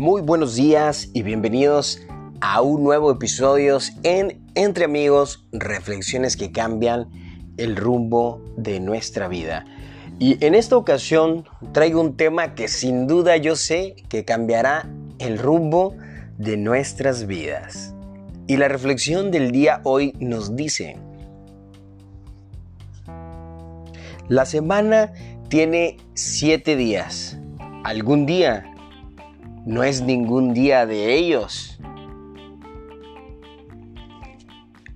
Muy buenos días y bienvenidos a un nuevo episodio en Entre Amigos, reflexiones que cambian el rumbo de nuestra vida. Y en esta ocasión traigo un tema que sin duda yo sé que cambiará el rumbo de nuestras vidas. Y la reflexión del día hoy nos dice, la semana tiene siete días. Algún día no es ningún día de ellos.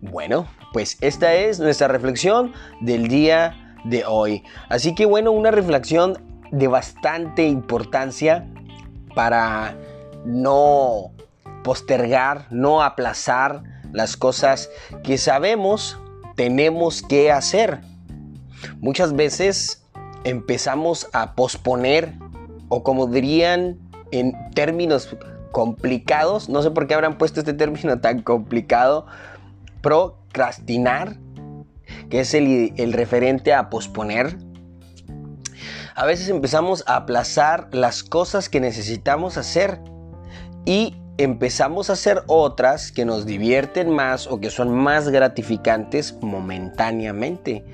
Bueno, pues esta es nuestra reflexión del día de hoy. Así que bueno, una reflexión de bastante importancia para no postergar, no aplazar las cosas que sabemos tenemos que hacer. Muchas veces empezamos a posponer o como dirían en términos complicados, no sé por qué habrán puesto este término tan complicado, procrastinar, que es el, el referente a posponer. A veces empezamos a aplazar las cosas que necesitamos hacer y empezamos a hacer otras que nos divierten más o que son más gratificantes momentáneamente.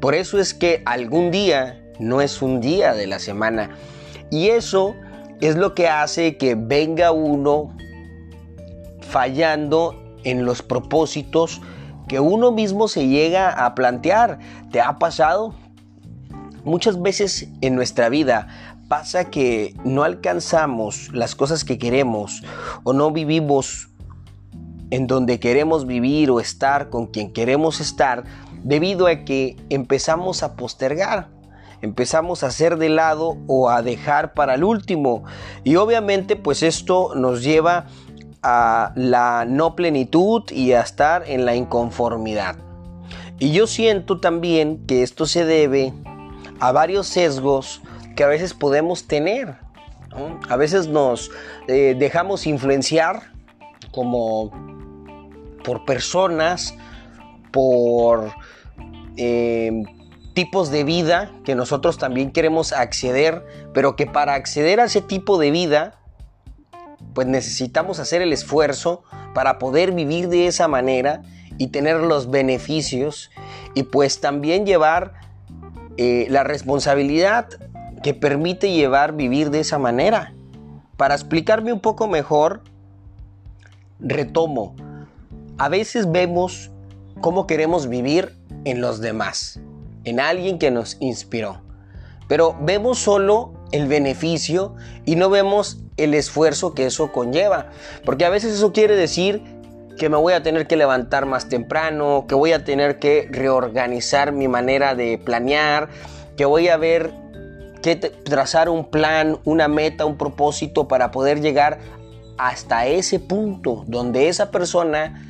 Por eso es que algún día no es un día de la semana. Y eso es lo que hace que venga uno fallando en los propósitos que uno mismo se llega a plantear. ¿Te ha pasado? Muchas veces en nuestra vida pasa que no alcanzamos las cosas que queremos o no vivimos en donde queremos vivir o estar con quien queremos estar debido a que empezamos a postergar empezamos a hacer de lado o a dejar para el último. Y obviamente pues esto nos lleva a la no plenitud y a estar en la inconformidad. Y yo siento también que esto se debe a varios sesgos que a veces podemos tener. A veces nos eh, dejamos influenciar como por personas, por eh, tipos de vida que nosotros también queremos acceder, pero que para acceder a ese tipo de vida, pues necesitamos hacer el esfuerzo para poder vivir de esa manera y tener los beneficios y pues también llevar eh, la responsabilidad que permite llevar vivir de esa manera. Para explicarme un poco mejor, retomo, a veces vemos cómo queremos vivir en los demás en alguien que nos inspiró. Pero vemos solo el beneficio y no vemos el esfuerzo que eso conlleva. Porque a veces eso quiere decir que me voy a tener que levantar más temprano, que voy a tener que reorganizar mi manera de planear, que voy a ver que trazar un plan, una meta, un propósito para poder llegar hasta ese punto donde esa persona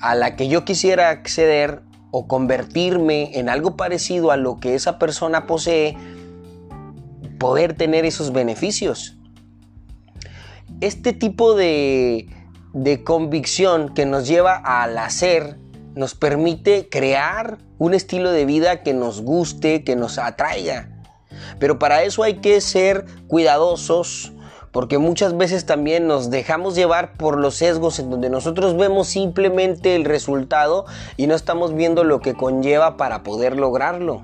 a la que yo quisiera acceder o convertirme en algo parecido a lo que esa persona posee, poder tener esos beneficios. Este tipo de, de convicción que nos lleva al hacer nos permite crear un estilo de vida que nos guste, que nos atraiga. Pero para eso hay que ser cuidadosos, porque muchas veces también nos dejamos llevar por los sesgos en donde nosotros vemos simplemente el resultado y no estamos viendo lo que conlleva para poder lograrlo.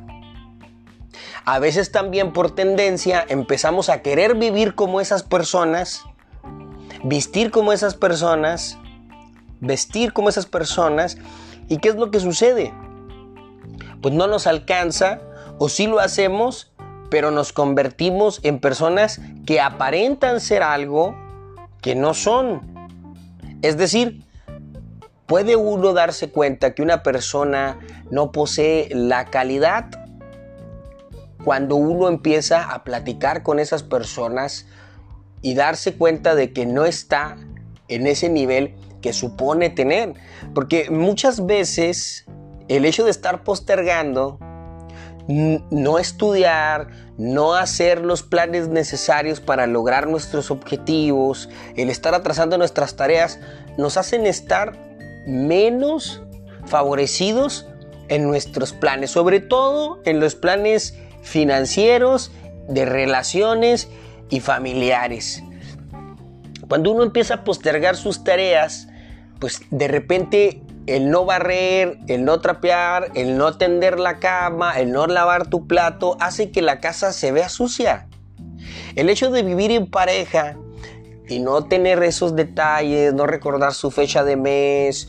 A veces también por tendencia empezamos a querer vivir como esas personas, vestir como esas personas, vestir como esas personas y ¿qué es lo que sucede? Pues no nos alcanza o si lo hacemos pero nos convertimos en personas que aparentan ser algo que no son. Es decir, puede uno darse cuenta que una persona no posee la calidad cuando uno empieza a platicar con esas personas y darse cuenta de que no está en ese nivel que supone tener. Porque muchas veces el hecho de estar postergando no estudiar, no hacer los planes necesarios para lograr nuestros objetivos, el estar atrasando nuestras tareas, nos hacen estar menos favorecidos en nuestros planes, sobre todo en los planes financieros, de relaciones y familiares. Cuando uno empieza a postergar sus tareas, pues de repente el no barrer, el no trapear, el no tender la cama, el no lavar tu plato, hace que la casa se vea sucia. El hecho de vivir en pareja y no tener esos detalles, no recordar su fecha de mes,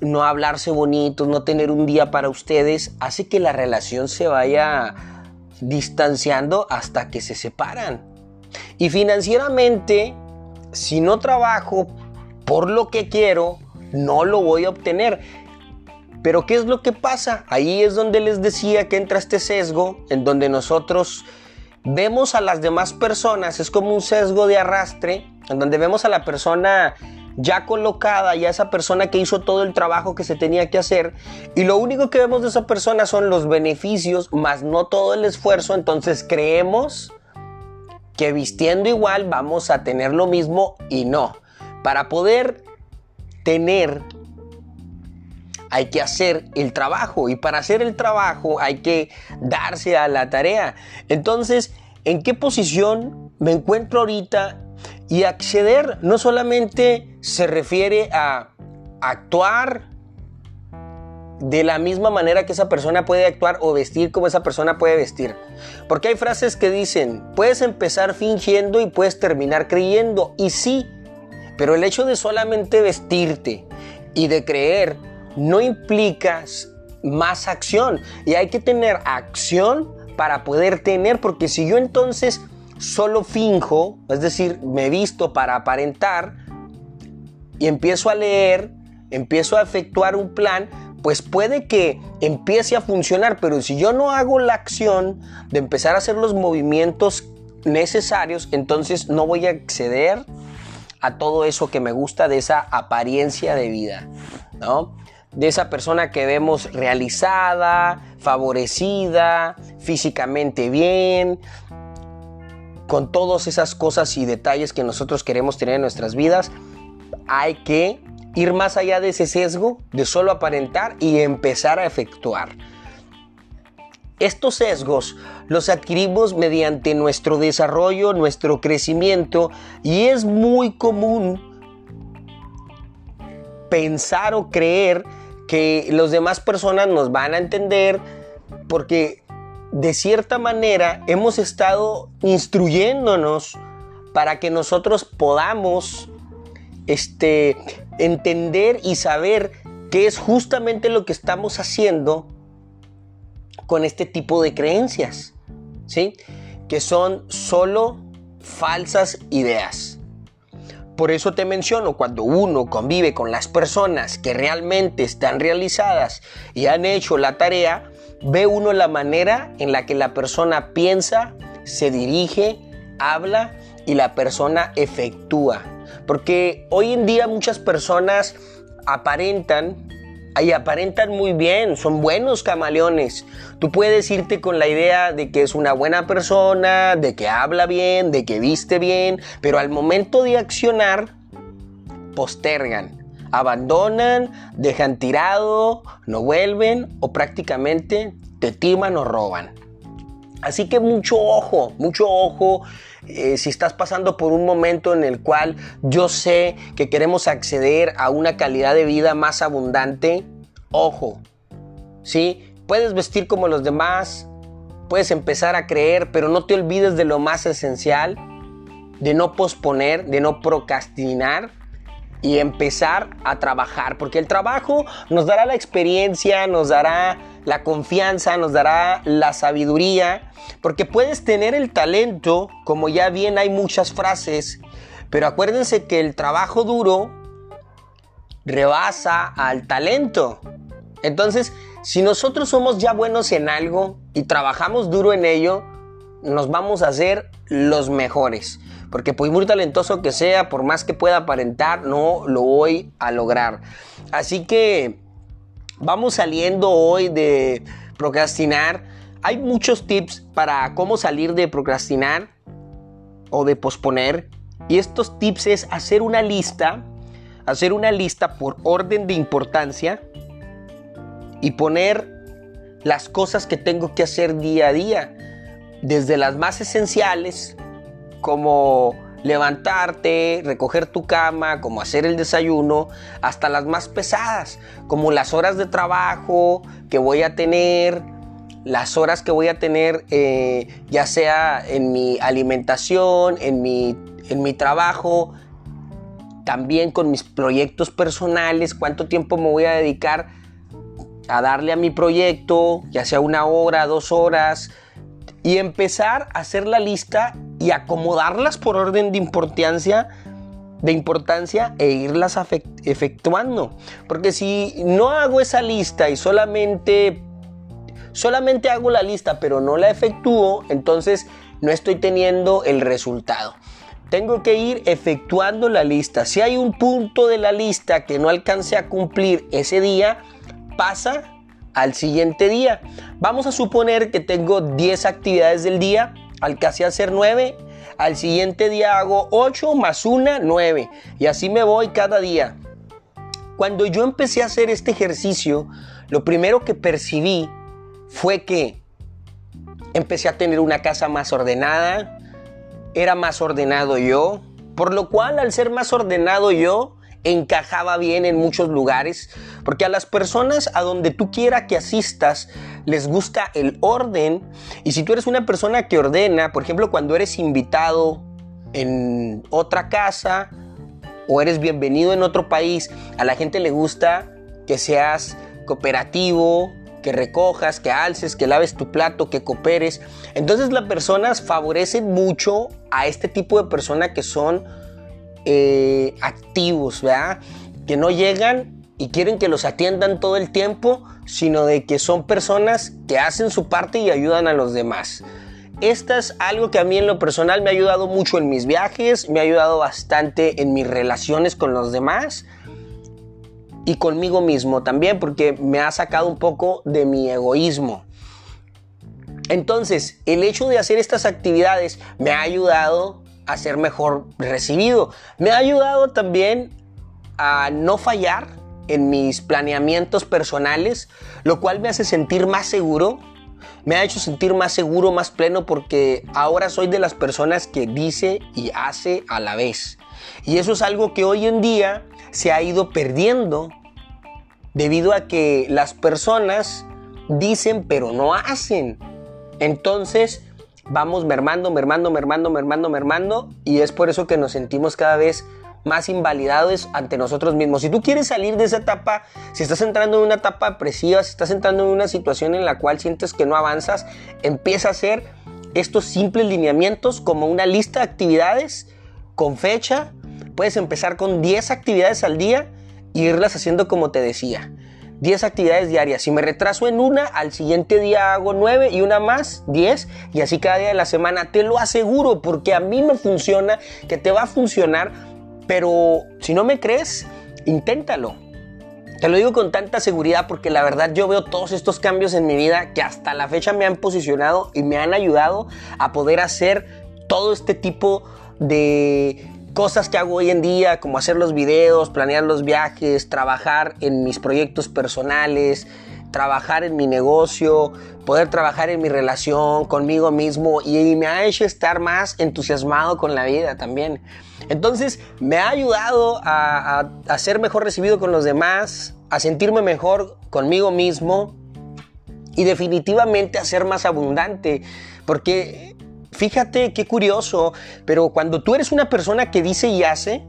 no hablarse bonito, no tener un día para ustedes, hace que la relación se vaya distanciando hasta que se separan. Y financieramente, si no trabajo por lo que quiero, no lo voy a obtener. Pero ¿qué es lo que pasa? Ahí es donde les decía que entra este sesgo en donde nosotros vemos a las demás personas, es como un sesgo de arrastre, en donde vemos a la persona ya colocada, ya esa persona que hizo todo el trabajo que se tenía que hacer, y lo único que vemos de esa persona son los beneficios, más no todo el esfuerzo, entonces creemos que vistiendo igual vamos a tener lo mismo y no. Para poder tener hay que hacer el trabajo y para hacer el trabajo hay que darse a la tarea. Entonces, ¿en qué posición me encuentro ahorita? Y acceder no solamente se refiere a actuar de la misma manera que esa persona puede actuar o vestir como esa persona puede vestir. Porque hay frases que dicen, puedes empezar fingiendo y puedes terminar creyendo. Y sí, pero el hecho de solamente vestirte y de creer no implica más acción. Y hay que tener acción para poder tener, porque si yo entonces solo finjo, es decir, me visto para aparentar y empiezo a leer, empiezo a efectuar un plan, pues puede que empiece a funcionar, pero si yo no hago la acción de empezar a hacer los movimientos necesarios, entonces no voy a acceder a todo eso que me gusta de esa apariencia de vida, ¿no? de esa persona que vemos realizada, favorecida, físicamente bien, con todas esas cosas y detalles que nosotros queremos tener en nuestras vidas, hay que ir más allá de ese sesgo de solo aparentar y empezar a efectuar. Estos sesgos los adquirimos mediante nuestro desarrollo, nuestro crecimiento y es muy común pensar o creer que los demás personas nos van a entender porque de cierta manera hemos estado instruyéndonos para que nosotros podamos este, entender y saber qué es justamente lo que estamos haciendo con este tipo de creencias, ¿sí? Que son solo falsas ideas. Por eso te menciono, cuando uno convive con las personas que realmente están realizadas y han hecho la tarea, ve uno la manera en la que la persona piensa, se dirige, habla y la persona efectúa. Porque hoy en día muchas personas aparentan y aparentan muy bien, son buenos camaleones. Tú puedes irte con la idea de que es una buena persona, de que habla bien, de que viste bien, pero al momento de accionar, postergan, abandonan, dejan tirado, no vuelven o prácticamente te timan o roban. Así que mucho ojo, mucho ojo eh, si estás pasando por un momento en el cual yo sé que queremos acceder a una calidad de vida más abundante, ojo, ¿sí? Puedes vestir como los demás, puedes empezar a creer, pero no te olvides de lo más esencial, de no posponer, de no procrastinar y empezar a trabajar, porque el trabajo nos dará la experiencia, nos dará la confianza, nos dará la sabiduría, porque puedes tener el talento, como ya bien hay muchas frases, pero acuérdense que el trabajo duro rebasa al talento. Entonces, si nosotros somos ya buenos en algo y trabajamos duro en ello, nos vamos a hacer los mejores. Porque por muy talentoso que sea, por más que pueda aparentar, no lo voy a lograr. Así que vamos saliendo hoy de procrastinar. Hay muchos tips para cómo salir de procrastinar o de posponer. Y estos tips es hacer una lista, hacer una lista por orden de importancia y poner las cosas que tengo que hacer día a día, desde las más esenciales como levantarte, recoger tu cama, como hacer el desayuno, hasta las más pesadas, como las horas de trabajo que voy a tener, las horas que voy a tener, eh, ya sea en mi alimentación, en mi, en mi trabajo, también con mis proyectos personales, cuánto tiempo me voy a dedicar a darle a mi proyecto, ya sea una hora, dos horas, y empezar a hacer la lista y acomodarlas por orden de importancia de importancia e irlas efectuando. Porque si no hago esa lista y solamente solamente hago la lista pero no la efectúo, entonces no estoy teniendo el resultado. Tengo que ir efectuando la lista. Si hay un punto de la lista que no alcance a cumplir ese día, pasa al siguiente día. Vamos a suponer que tengo 10 actividades del día, alcancé a hacer 9, al siguiente día hago 8 más 1, 9 y así me voy cada día. Cuando yo empecé a hacer este ejercicio, lo primero que percibí fue que empecé a tener una casa más ordenada, era más ordenado yo, por lo cual al ser más ordenado yo, encajaba bien en muchos lugares, porque a las personas a donde tú quieras que asistas les gusta el orden, y si tú eres una persona que ordena, por ejemplo, cuando eres invitado en otra casa o eres bienvenido en otro país, a la gente le gusta que seas cooperativo, que recojas, que alces, que laves tu plato, que cooperes. Entonces las personas favorecen mucho a este tipo de personas que son eh, activos, ¿verdad? Que no llegan y quieren que los atiendan todo el tiempo, sino de que son personas que hacen su parte y ayudan a los demás. Esto es algo que a mí en lo personal me ha ayudado mucho en mis viajes, me ha ayudado bastante en mis relaciones con los demás y conmigo mismo también porque me ha sacado un poco de mi egoísmo. Entonces, el hecho de hacer estas actividades me ha ayudado a ser mejor recibido. Me ha ayudado también a no fallar en mis planeamientos personales, lo cual me hace sentir más seguro. Me ha hecho sentir más seguro, más pleno, porque ahora soy de las personas que dice y hace a la vez. Y eso es algo que hoy en día se ha ido perdiendo debido a que las personas dicen pero no hacen. Entonces vamos mermando, mermando, mermando, mermando, mermando y es por eso que nos sentimos cada vez más invalidados ante nosotros mismos. Si tú quieres salir de esa etapa, si estás entrando en una etapa depresiva, si estás entrando en una situación en la cual sientes que no avanzas, empieza a hacer estos simples lineamientos como una lista de actividades con fecha. Puedes empezar con 10 actividades al día y irlas haciendo como te decía. 10 actividades diarias. Si me retraso en una, al siguiente día hago 9 y una más, 10 y así cada día de la semana. Te lo aseguro porque a mí me funciona, que te va a funcionar, pero si no me crees, inténtalo. Te lo digo con tanta seguridad porque la verdad yo veo todos estos cambios en mi vida que hasta la fecha me han posicionado y me han ayudado a poder hacer todo este tipo de cosas que hago hoy en día, como hacer los videos, planear los viajes, trabajar en mis proyectos personales, trabajar en mi negocio, poder trabajar en mi relación conmigo mismo y me ha hecho estar más entusiasmado con la vida también. Entonces me ha ayudado a, a ser mejor recibido con los demás, a sentirme mejor conmigo mismo y definitivamente a ser más abundante, porque Fíjate qué curioso, pero cuando tú eres una persona que dice y hace,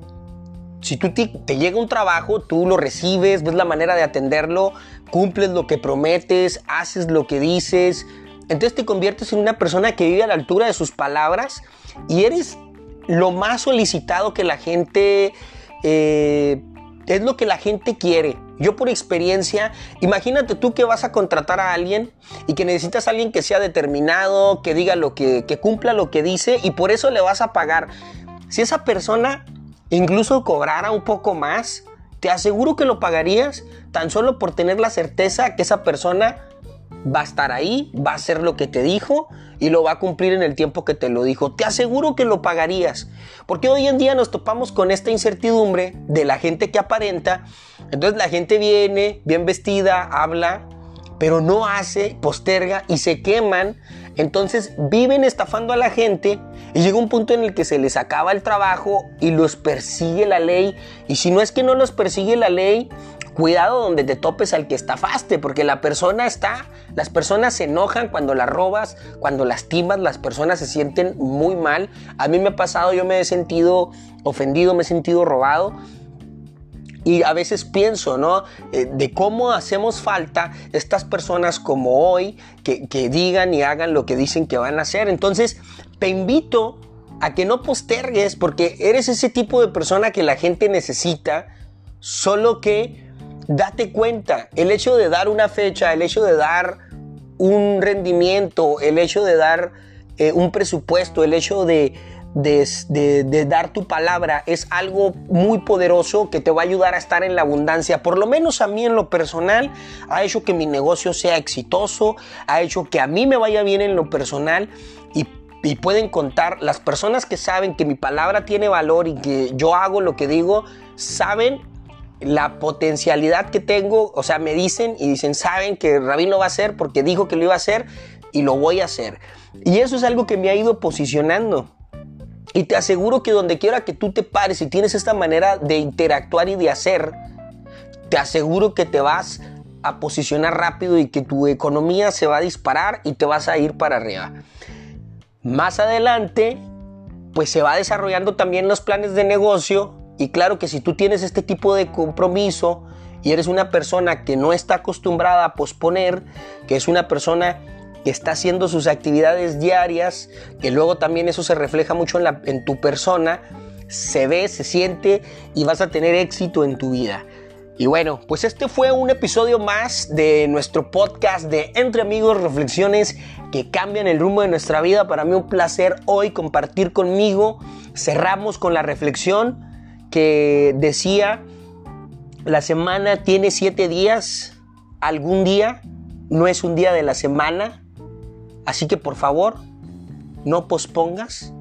si tú te, llega un trabajo, tú lo recibes, ves la manera de atenderlo, cumples lo que prometes, haces lo que dices, entonces te conviertes en una persona que vive a la altura de sus palabras y eres lo más solicitado que la gente eh, es lo que la gente quiere. Yo por experiencia, imagínate tú que vas a contratar a alguien y que necesitas a alguien que sea determinado, que diga lo que, que cumpla lo que dice y por eso le vas a pagar. Si esa persona incluso cobrara un poco más, te aseguro que lo pagarías tan solo por tener la certeza que esa persona va a estar ahí, va a hacer lo que te dijo y lo va a cumplir en el tiempo que te lo dijo. Te aseguro que lo pagarías. Porque hoy en día nos topamos con esta incertidumbre de la gente que aparenta. Entonces la gente viene bien vestida, habla, pero no hace, posterga y se queman. Entonces viven estafando a la gente y llega un punto en el que se les acaba el trabajo y los persigue la ley. Y si no es que no los persigue la ley, cuidado donde te topes al que estafaste, porque la persona está, las personas se enojan cuando las robas, cuando lastimas, las personas se sienten muy mal. A mí me ha pasado, yo me he sentido ofendido, me he sentido robado. Y a veces pienso, ¿no? Eh, de cómo hacemos falta estas personas como hoy que, que digan y hagan lo que dicen que van a hacer. Entonces, te invito a que no postergues porque eres ese tipo de persona que la gente necesita, solo que date cuenta, el hecho de dar una fecha, el hecho de dar un rendimiento, el hecho de dar eh, un presupuesto, el hecho de, de, dar tu palabra es algo muy poderoso que te va a ayudar a estar en la abundancia. Por lo menos a mí en lo personal ha hecho que mi negocio sea exitoso, ha hecho que a mí me vaya bien en lo personal y pueden contar, las personas que saben que mi palabra tiene valor y que yo hago lo que digo, saben la potencialidad que tengo, o sea, me dicen y dicen, saben que Rabín lo va a hacer porque dijo que lo iba a hacer y lo voy a hacer. Y eso es algo que me ha ido posicionando. Y te aseguro que donde quiera que tú te pares y tienes esta manera de interactuar y de hacer, te aseguro que te vas a posicionar rápido y que tu economía se va a disparar y te vas a ir para arriba. Más adelante, pues se va desarrollando también los planes de negocio y claro que si tú tienes este tipo de compromiso y eres una persona que no está acostumbrada a posponer, que es una persona que está haciendo sus actividades diarias, que luego también eso se refleja mucho en, en tu persona, se ve, se siente y vas a tener éxito en tu vida. Y bueno, pues este fue un episodio más de nuestro podcast de Entre Amigos Reflexiones que cambian el rumbo de nuestra vida. Para mí un placer hoy compartir conmigo. Cerramos con la reflexión que decía, la semana tiene siete días, algún día no es un día de la semana, así que por favor, no pospongas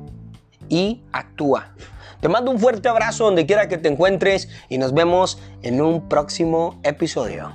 y actúa. Te mando un fuerte abrazo donde quiera que te encuentres y nos vemos en un próximo episodio.